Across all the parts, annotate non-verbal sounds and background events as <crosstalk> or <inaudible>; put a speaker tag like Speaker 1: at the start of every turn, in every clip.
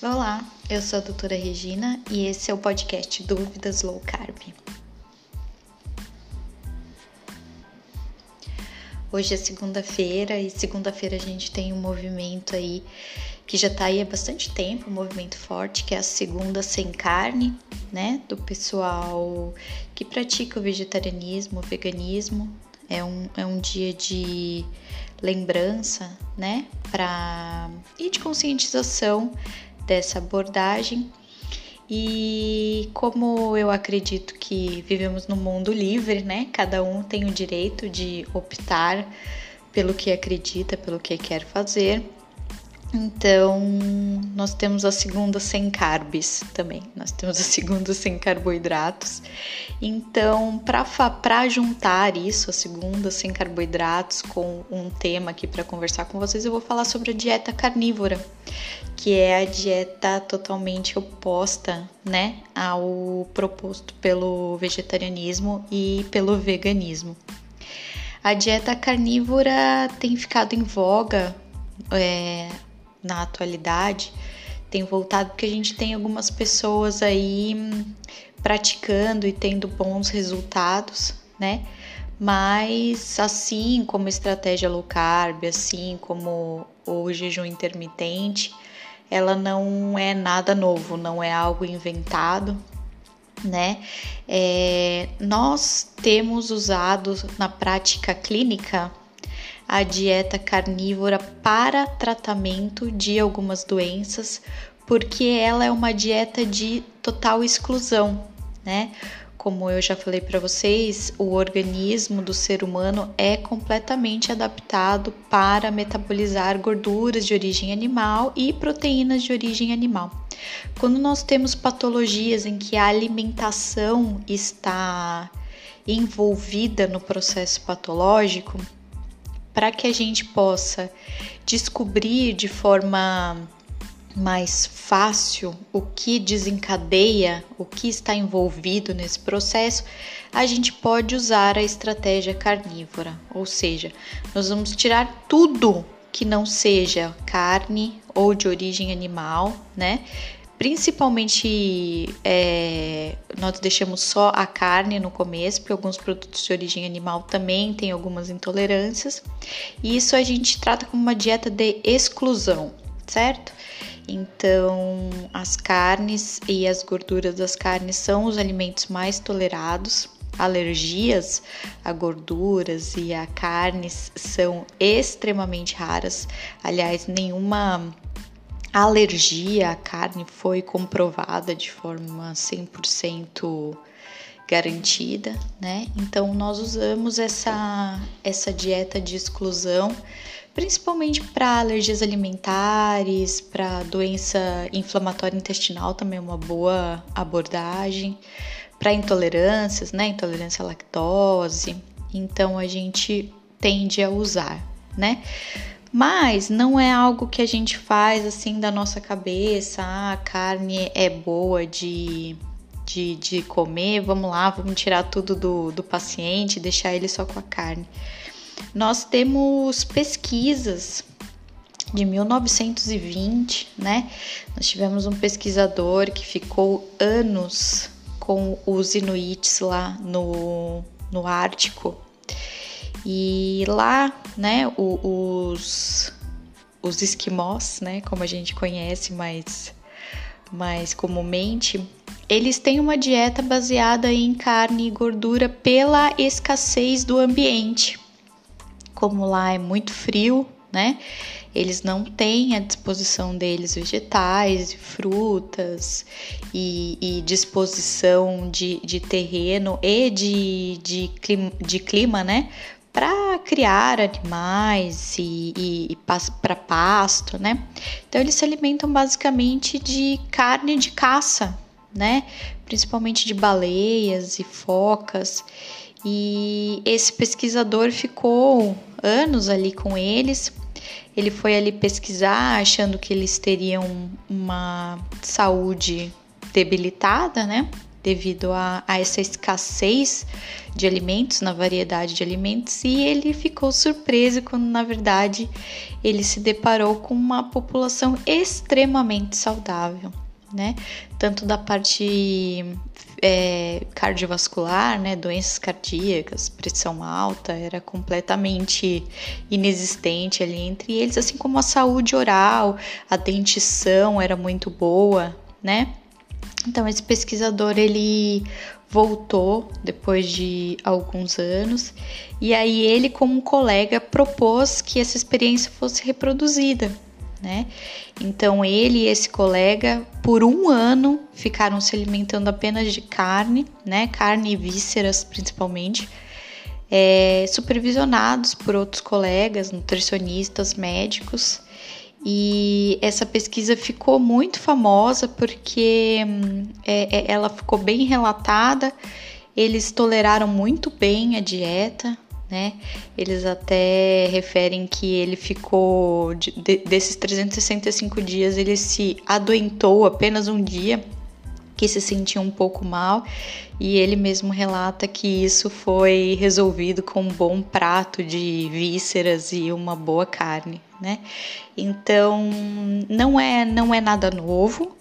Speaker 1: Olá, eu sou a doutora Regina e esse é o podcast Dúvidas Low Carb. Hoje é segunda-feira e segunda-feira a gente tem um movimento aí que já tá aí há bastante tempo, um movimento forte, que é a segunda sem carne, né? Do pessoal que pratica o vegetarianismo, o veganismo. É um, é um dia de lembrança, né? Pra... E de conscientização dessa abordagem. E como eu acredito que vivemos num mundo livre, né? Cada um tem o direito de optar pelo que acredita, pelo que quer fazer. Então, nós temos a segunda sem carbs também. Nós temos a segunda sem carboidratos. Então, para juntar isso, a segunda sem carboidratos, com um tema aqui para conversar com vocês, eu vou falar sobre a dieta carnívora, que é a dieta totalmente oposta, né, ao proposto pelo vegetarianismo e pelo veganismo. A dieta carnívora tem ficado em voga é, na atualidade tem voltado porque a gente tem algumas pessoas aí hum, praticando e tendo bons resultados, né? Mas assim como estratégia low carb, assim como o jejum intermitente, ela não é nada novo, não é algo inventado, né? É, nós temos usado na prática clínica a dieta carnívora para tratamento de algumas doenças, porque ela é uma dieta de total exclusão, né? Como eu já falei para vocês, o organismo do ser humano é completamente adaptado para metabolizar gorduras de origem animal e proteínas de origem animal. Quando nós temos patologias em que a alimentação está envolvida no processo patológico, para que a gente possa descobrir de forma mais fácil o que desencadeia, o que está envolvido nesse processo, a gente pode usar a estratégia carnívora, ou seja, nós vamos tirar tudo que não seja carne ou de origem animal, né? Principalmente é, nós deixamos só a carne no começo, porque alguns produtos de origem animal também têm algumas intolerâncias. E isso a gente trata como uma dieta de exclusão, certo? Então, as carnes e as gorduras das carnes são os alimentos mais tolerados. Alergias a gorduras e a carnes são extremamente raras. Aliás, nenhuma a alergia à carne foi comprovada de forma 100% garantida, né? Então nós usamos essa essa dieta de exclusão principalmente para alergias alimentares, para doença inflamatória intestinal também é uma boa abordagem, para intolerâncias, né? Intolerância à lactose. Então a gente tende a usar, né? Mas não é algo que a gente faz assim da nossa cabeça, ah, a carne é boa de, de, de comer, vamos lá, vamos tirar tudo do, do paciente, deixar ele só com a carne. Nós temos pesquisas de 1920, né? Nós tivemos um pesquisador que ficou anos com os inuits lá no, no Ártico e lá, né, os, os esquimós, né, como a gente conhece mais, mais comumente, eles têm uma dieta baseada em carne e gordura pela escassez do ambiente. Como lá é muito frio, né? Eles não têm à disposição deles vegetais, frutas e, e disposição de, de terreno e de, de, clima, de clima, né? Para criar animais e, e, e para pasto, né? Então eles se alimentam basicamente de carne de caça, né? Principalmente de baleias e focas. E esse pesquisador ficou anos ali com eles. Ele foi ali pesquisar, achando que eles teriam uma saúde debilitada, né? Devido a, a, essa escassez de alimentos, na variedade de alimentos, e ele ficou surpreso quando, na verdade, ele se deparou com uma população extremamente saudável, né? Tanto da parte é, cardiovascular, né? Doenças cardíacas, pressão alta, era completamente inexistente ali entre eles, assim como a saúde oral, a dentição era muito boa, né? Então esse pesquisador ele voltou depois de alguns anos e aí ele como colega propôs que essa experiência fosse reproduzida, né? Então ele e esse colega por um ano ficaram se alimentando apenas de carne, né? Carne e vísceras principalmente. É, supervisionados por outros colegas, nutricionistas, médicos, e essa pesquisa ficou muito famosa porque é, é, ela ficou bem relatada, eles toleraram muito bem a dieta, né? Eles até referem que ele ficou, de, desses 365 dias, ele se adoentou apenas um dia, que se sentia um pouco mal, e ele mesmo relata que isso foi resolvido com um bom prato de vísceras e uma boa carne né? Então, não é, não é nada novo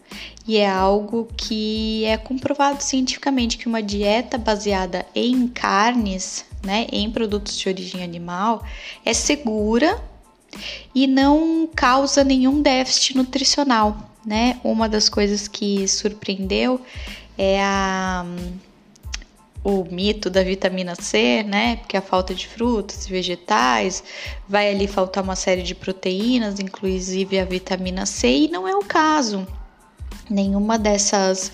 Speaker 1: e é algo que é comprovado cientificamente que uma dieta baseada em carnes, né, em produtos de origem animal, é segura e não causa nenhum déficit nutricional, né? Uma das coisas que surpreendeu é a o mito da vitamina C, né? Porque a falta de frutas e vegetais vai ali faltar uma série de proteínas, inclusive a vitamina C, e não é o caso. Nenhuma dessas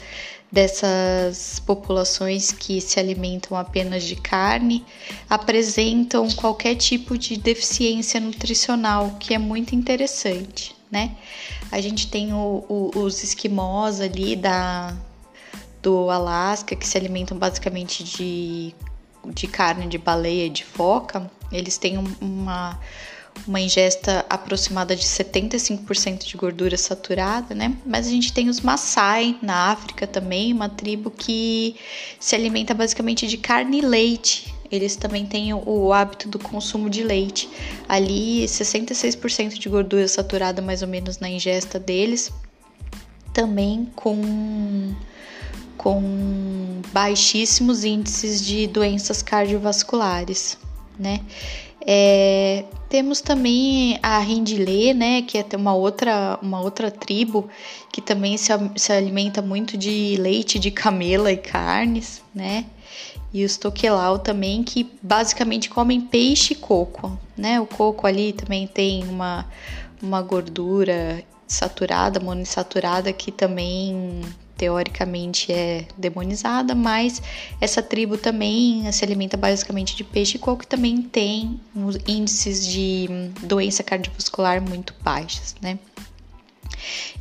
Speaker 1: dessas populações que se alimentam apenas de carne apresentam qualquer tipo de deficiência nutricional, que é muito interessante, né? A gente tem o, o, os esquimós ali da, do Alasca, que se alimentam basicamente de, de carne de baleia e de foca, eles têm uma, uma ingesta aproximada de 75% de gordura saturada, né? Mas a gente tem os Maasai na África também, uma tribo que se alimenta basicamente de carne e leite. Eles também têm o hábito do consumo de leite. Ali, 66% de gordura saturada, mais ou menos, na ingesta deles. Também com com baixíssimos índices de doenças cardiovasculares, né? É, temos também a Rindilê, né, que é uma outra, uma outra tribo que também se, se alimenta muito de leite de camela e carnes, né? E os toquelau também, que basicamente comem peixe e coco, né? O coco ali também tem uma, uma gordura saturada, monoinsaturada, que também teoricamente é demonizada, mas essa tribo também se alimenta basicamente de peixe e coco, que também tem índices de doença cardiovascular muito baixos, né?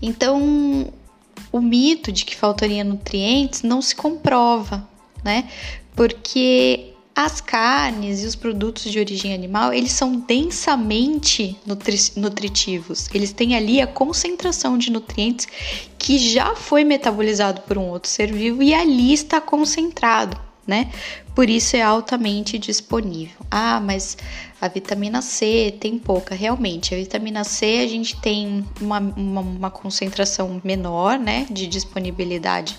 Speaker 1: Então, o mito de que faltaria nutrientes não se comprova, né? Porque as carnes e os produtos de origem animal, eles são densamente nutri nutritivos. Eles têm ali a concentração de nutrientes que já foi metabolizado por um outro ser vivo e ali está concentrado, né? Por isso é altamente disponível. Ah, mas a vitamina C tem pouca. Realmente, a vitamina C a gente tem uma, uma, uma concentração menor, né, de disponibilidade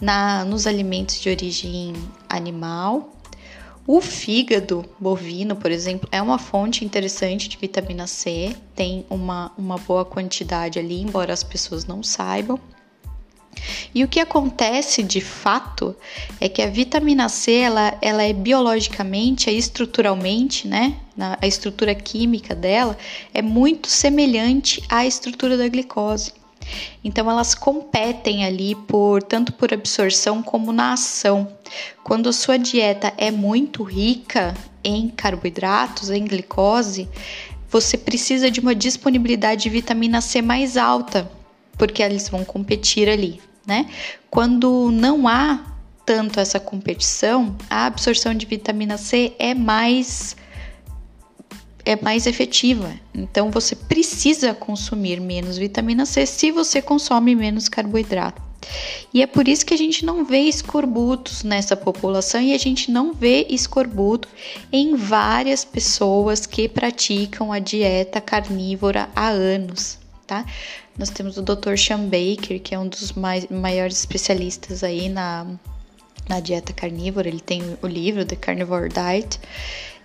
Speaker 1: na, nos alimentos de origem animal, o fígado bovino, por exemplo, é uma fonte interessante de vitamina C, tem uma, uma boa quantidade ali, embora as pessoas não saibam. E o que acontece de fato é que a vitamina C ela, ela é biologicamente, é estruturalmente, né? A estrutura química dela é muito semelhante à estrutura da glicose. Então elas competem ali por tanto por absorção como na ação. Quando sua dieta é muito rica em carboidratos, em glicose, você precisa de uma disponibilidade de vitamina C mais alta, porque eles vão competir ali, né? Quando não há tanto essa competição, a absorção de vitamina C é mais é mais efetiva. Então você precisa consumir menos vitamina C se você consome menos carboidrato, E é por isso que a gente não vê escorbutos nessa população e a gente não vê escorbuto em várias pessoas que praticam a dieta carnívora há anos, tá? Nós temos o Dr. Sean Baker, que é um dos mais, maiores especialistas aí na, na dieta carnívora. Ele tem o livro The Carnivore Diet.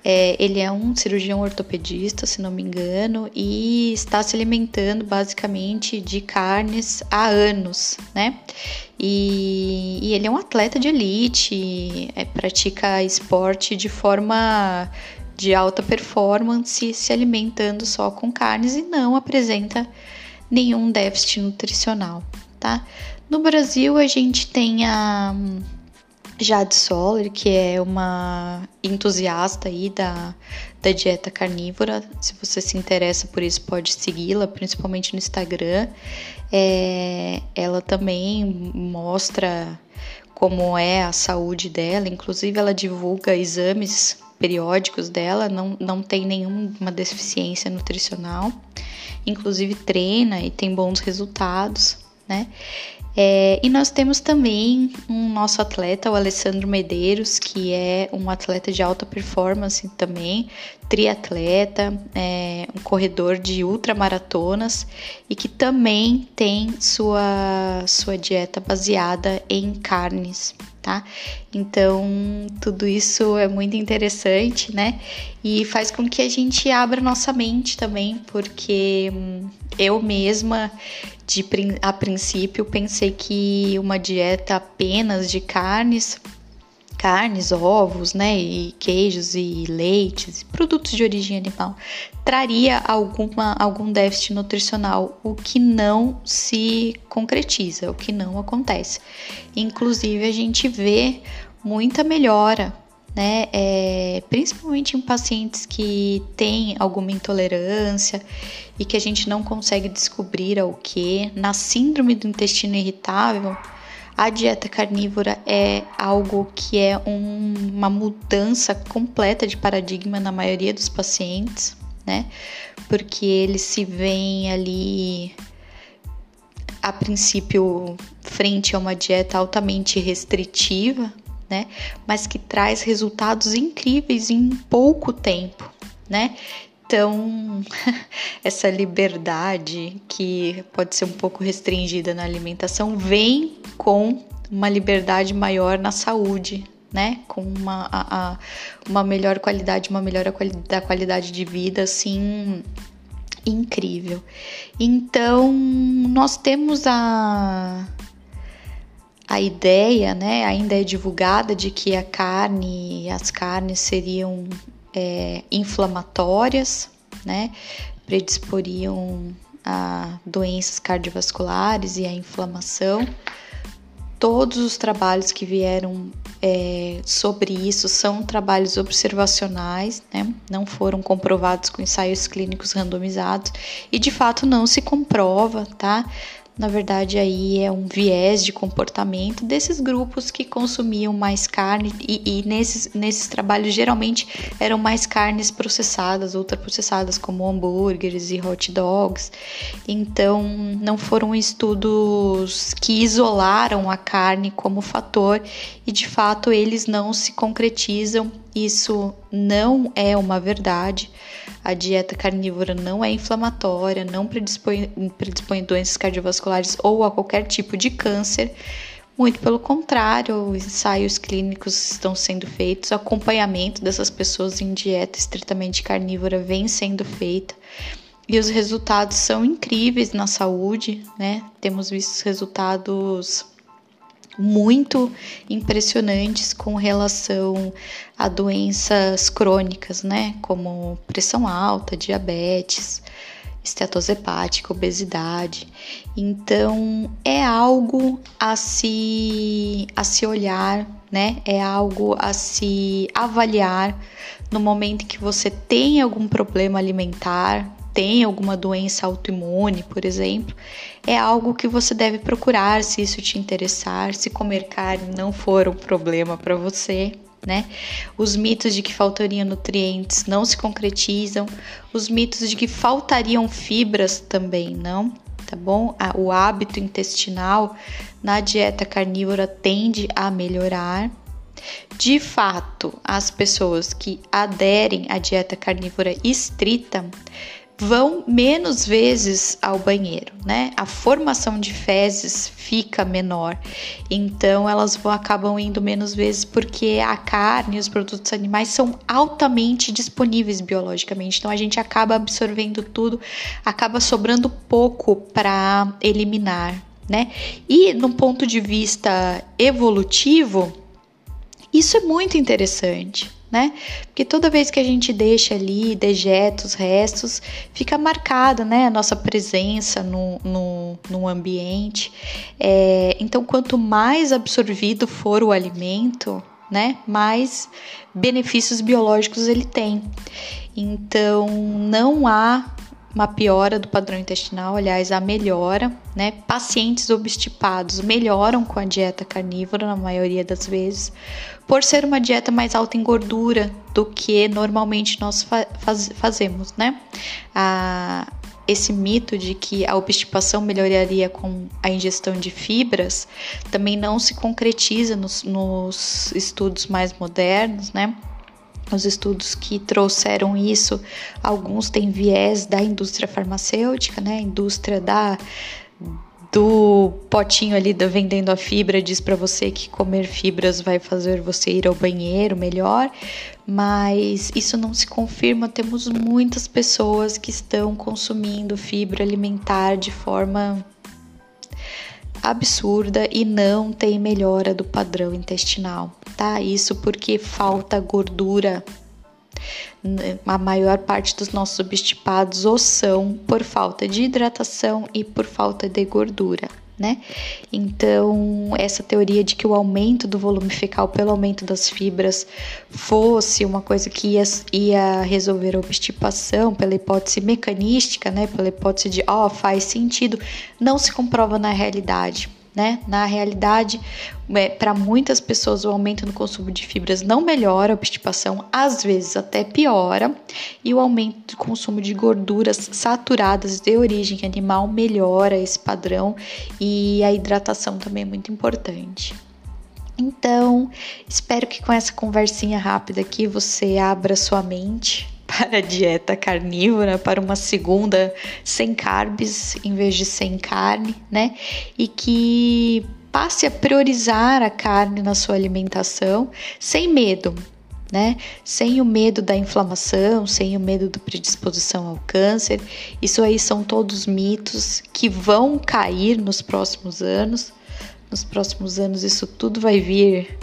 Speaker 1: É, ele é um cirurgião ortopedista, se não me engano, e está se alimentando basicamente de carnes há anos, né? E, e ele é um atleta de elite, é, pratica esporte de forma de alta performance, se alimentando só com carnes e não apresenta nenhum déficit nutricional, tá? No Brasil, a gente tem a Jade Soller, que é uma entusiasta aí da, da dieta carnívora. Se você se interessa por isso, pode segui-la, principalmente no Instagram. É, ela também mostra como é a saúde dela, inclusive ela divulga exames periódicos dela, não, não tem nenhuma deficiência nutricional, inclusive treina e tem bons resultados, né? É, e nós temos também um nosso atleta, o Alessandro Medeiros, que é um atleta de alta performance também, triatleta, é, um corredor de ultramaratonas e que também tem sua, sua dieta baseada em carnes, tá? Então, tudo isso é muito interessante, né? E faz com que a gente abra nossa mente também, porque hum, eu mesma de a princípio pensei que uma dieta apenas de carnes, carnes, ovos, né, e queijos e leites, produtos de origem animal, traria alguma algum déficit nutricional, o que não se concretiza, o que não acontece. Inclusive a gente vê muita melhora né? É, principalmente em pacientes que têm alguma intolerância e que a gente não consegue descobrir o que. Na síndrome do intestino irritável, a dieta carnívora é algo que é um, uma mudança completa de paradigma na maioria dos pacientes, né? Porque eles se veem ali a princípio frente a uma dieta altamente restritiva, né? Mas que traz resultados incríveis em pouco tempo, né? Então, <laughs> essa liberdade que pode ser um pouco restringida na alimentação vem com uma liberdade maior na saúde, né? Com uma, a, a, uma melhor qualidade, uma melhora da qualidade de vida, assim, incrível. Então, nós temos a a ideia, né, ainda é divulgada de que a carne, as carnes seriam é, inflamatórias, né, predisporiam a doenças cardiovasculares e a inflamação. Todos os trabalhos que vieram é, sobre isso são trabalhos observacionais, né? não foram comprovados com ensaios clínicos randomizados e de fato não se comprova, tá? Na verdade aí é um viés de comportamento desses grupos que consumiam mais carne e, e, nesses, nesses trabalhos geralmente eram mais carnes processadas, ultraprocessadas, como hambúrgueres e hot dogs. Então não foram estudos que isolaram a carne como fator e de fato eles não se concretizam. Isso não é uma verdade. A dieta carnívora não é inflamatória, não predispõe, predispõe doenças cardiovasculares ou a qualquer tipo de câncer. Muito pelo contrário, ensaios clínicos estão sendo feitos, acompanhamento dessas pessoas em dieta estritamente carnívora vem sendo feito e os resultados são incríveis na saúde, né? Temos visto resultados muito impressionantes com relação a doenças crônicas, né, como pressão alta, diabetes, estetose hepática, obesidade. Então, é algo a se a se olhar, né? É algo a se avaliar no momento que você tem algum problema alimentar, tem alguma doença autoimune, por exemplo, é algo que você deve procurar se isso te interessar, se comer carne não for um problema para você. Né? Os mitos de que faltariam nutrientes não se concretizam, os mitos de que faltariam fibras também não. tá bom? O hábito intestinal na dieta carnívora tende a melhorar. De fato, as pessoas que aderem à dieta carnívora estrita vão menos vezes ao banheiro, né? A formação de fezes fica menor, então elas vão, acabam indo menos vezes porque a carne e os produtos animais são altamente disponíveis biologicamente, então a gente acaba absorvendo tudo, acaba sobrando pouco para eliminar, né? E no ponto de vista evolutivo, isso é muito interessante né? Porque toda vez que a gente deixa ali, dejeta os restos, fica marcada, né? A nossa presença no, no, no ambiente. É, então, quanto mais absorvido for o alimento, né? Mais benefícios biológicos ele tem. Então, não há uma piora do padrão intestinal, aliás, a melhora, né? Pacientes obstipados melhoram com a dieta carnívora na maioria das vezes, por ser uma dieta mais alta em gordura do que normalmente nós faz, fazemos, né? A, esse mito de que a obstipação melhoraria com a ingestão de fibras também não se concretiza nos, nos estudos mais modernos, né? Os estudos que trouxeram isso, alguns têm viés da indústria farmacêutica, né? A indústria da do potinho ali da vendendo a fibra diz para você que comer fibras vai fazer você ir ao banheiro melhor, mas isso não se confirma. Temos muitas pessoas que estão consumindo fibra alimentar de forma absurda e não tem melhora do padrão intestinal, tá? Isso porque falta gordura. A maior parte dos nossos obstipados ou são por falta de hidratação e por falta de gordura né? Então, essa teoria de que o aumento do volume fecal pelo aumento das fibras fosse uma coisa que ia, ia resolver a obstipação pela hipótese mecanística, né? Pela hipótese de, ó, oh, faz sentido, não se comprova na realidade né? Na realidade, é, para muitas pessoas, o aumento no consumo de fibras não melhora a obstipação, às vezes até piora, e o aumento do consumo de gorduras saturadas de origem animal melhora esse padrão, e a hidratação também é muito importante. Então, espero que com essa conversinha rápida aqui você abra sua mente para a dieta carnívora, para uma segunda sem carbs em vez de sem carne, né? E que passe a priorizar a carne na sua alimentação sem medo, né? Sem o medo da inflamação, sem o medo da predisposição ao câncer. Isso aí são todos mitos que vão cair nos próximos anos. Nos próximos anos isso tudo vai vir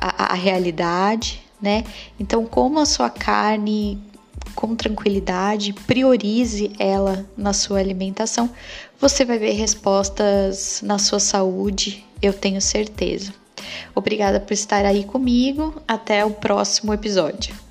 Speaker 1: à, à realidade, né? Então, como a sua carne com tranquilidade, priorize ela na sua alimentação, você vai ver respostas na sua saúde, eu tenho certeza. Obrigada por estar aí comigo. Até o próximo episódio.